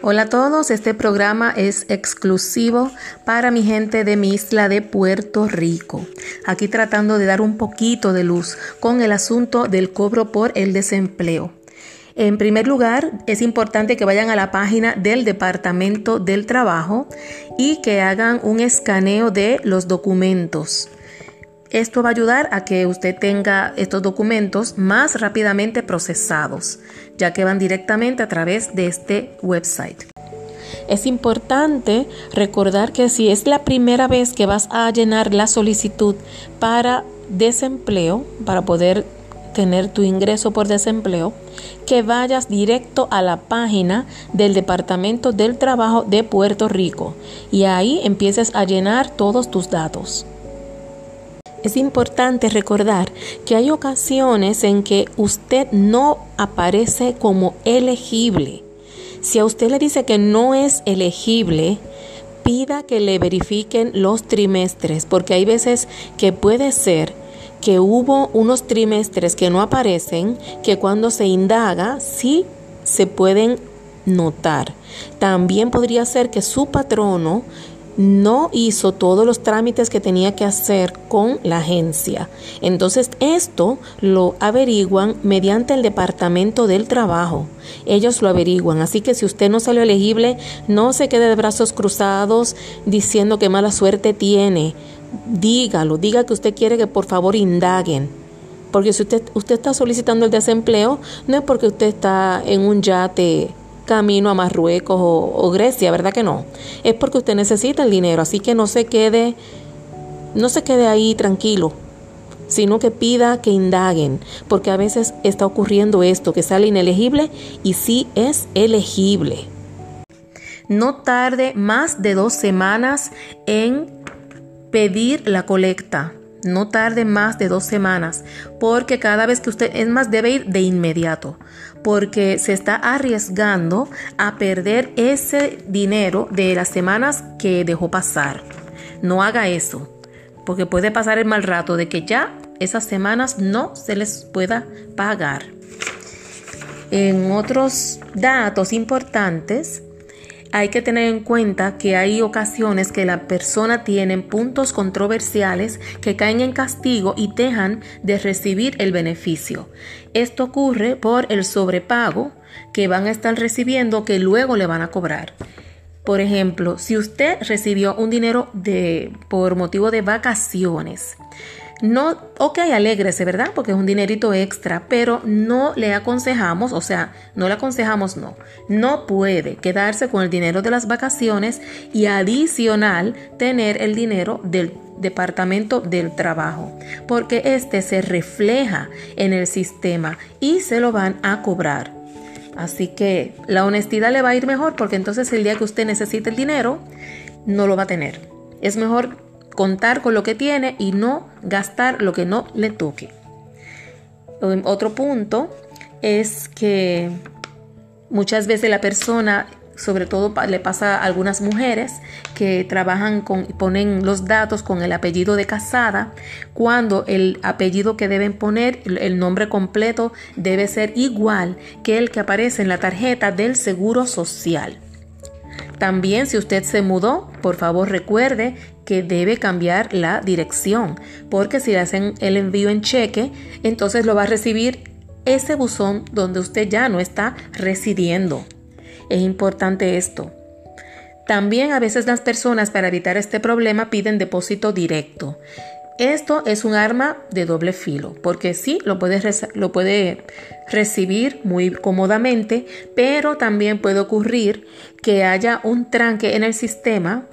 Hola a todos, este programa es exclusivo para mi gente de mi isla de Puerto Rico. Aquí tratando de dar un poquito de luz con el asunto del cobro por el desempleo. En primer lugar, es importante que vayan a la página del Departamento del Trabajo y que hagan un escaneo de los documentos. Esto va a ayudar a que usted tenga estos documentos más rápidamente procesados, ya que van directamente a través de este website. Es importante recordar que si es la primera vez que vas a llenar la solicitud para desempleo, para poder tener tu ingreso por desempleo, que vayas directo a la página del Departamento del Trabajo de Puerto Rico y ahí empieces a llenar todos tus datos. Es importante recordar que hay ocasiones en que usted no aparece como elegible. Si a usted le dice que no es elegible, pida que le verifiquen los trimestres, porque hay veces que puede ser que hubo unos trimestres que no aparecen, que cuando se indaga sí se pueden notar. También podría ser que su patrono no hizo todos los trámites que tenía que hacer con la agencia. Entonces esto lo averiguan mediante el Departamento del Trabajo. Ellos lo averiguan. Así que si usted no salió elegible, no se quede de brazos cruzados diciendo que mala suerte tiene. Dígalo, diga que usted quiere que por favor indaguen. Porque si usted, usted está solicitando el desempleo, no es porque usted está en un yate camino a Marruecos o, Grecia, ¿verdad que no? Es porque usted necesita el dinero, así que no se quede, no se quede ahí tranquilo, sino que pida que indaguen, porque a veces está ocurriendo esto, que sale inelegible y sí es elegible. No tarde más de dos semanas en pedir la colecta. No tarde más de dos semanas, porque cada vez que usted, es más, debe ir de inmediato, porque se está arriesgando a perder ese dinero de las semanas que dejó pasar. No haga eso, porque puede pasar el mal rato de que ya esas semanas no se les pueda pagar. En otros datos importantes, hay que tener en cuenta que hay ocasiones que la persona tiene puntos controversiales que caen en castigo y dejan de recibir el beneficio. Esto ocurre por el sobrepago que van a estar recibiendo que luego le van a cobrar. Por ejemplo, si usted recibió un dinero de, por motivo de vacaciones, no, ok, alégrese, ¿verdad? Porque es un dinerito extra, pero no le aconsejamos, o sea, no le aconsejamos, no, no puede quedarse con el dinero de las vacaciones y adicional tener el dinero del departamento del trabajo, porque este se refleja en el sistema y se lo van a cobrar. Así que la honestidad le va a ir mejor porque entonces el día que usted necesite el dinero, no lo va a tener. Es mejor contar con lo que tiene y no gastar lo que no le toque. Otro punto es que muchas veces la persona, sobre todo le pasa a algunas mujeres que trabajan con, ponen los datos con el apellido de casada, cuando el apellido que deben poner, el nombre completo, debe ser igual que el que aparece en la tarjeta del Seguro Social. También si usted se mudó, por favor recuerde que debe cambiar la dirección, porque si le hacen el envío en cheque, entonces lo va a recibir ese buzón donde usted ya no está residiendo. Es importante esto. También a veces las personas para evitar este problema piden depósito directo. Esto es un arma de doble filo, porque sí, lo lo puede recibir muy cómodamente, pero también puede ocurrir que haya un tranque en el sistema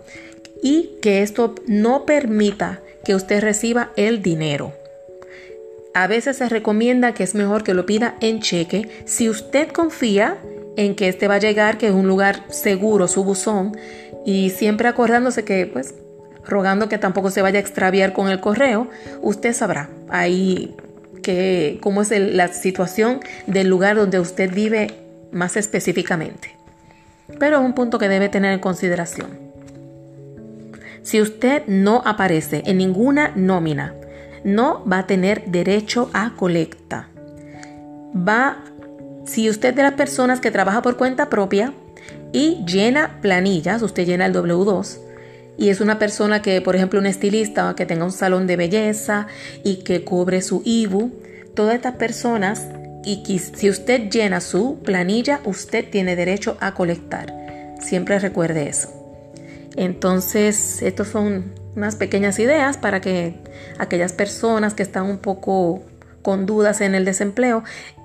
y que esto no permita que usted reciba el dinero. A veces se recomienda que es mejor que lo pida en cheque si usted confía en que este va a llegar, que es un lugar seguro, su buzón, y siempre acordándose que pues rogando que tampoco se vaya a extraviar con el correo, usted sabrá ahí que, cómo es la situación del lugar donde usted vive más específicamente. Pero es un punto que debe tener en consideración. Si usted no aparece en ninguna nómina, no va a tener derecho a colecta. Va, si usted de las personas que trabaja por cuenta propia y llena planillas, usted llena el W2 y es una persona que, por ejemplo, un estilista que tenga un salón de belleza y que cobre su IBU, todas estas personas y si usted llena su planilla, usted tiene derecho a colectar. Siempre recuerde eso. Entonces, estas son unas pequeñas ideas para que aquellas personas que están un poco con dudas en el desempleo,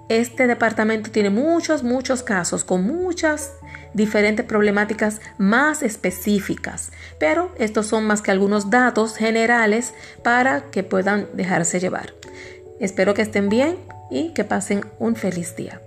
este departamento tiene muchos, muchos casos con muchas diferentes problemáticas más específicas, pero estos son más que algunos datos generales para que puedan dejarse llevar. Espero que estén bien y que pasen un feliz día.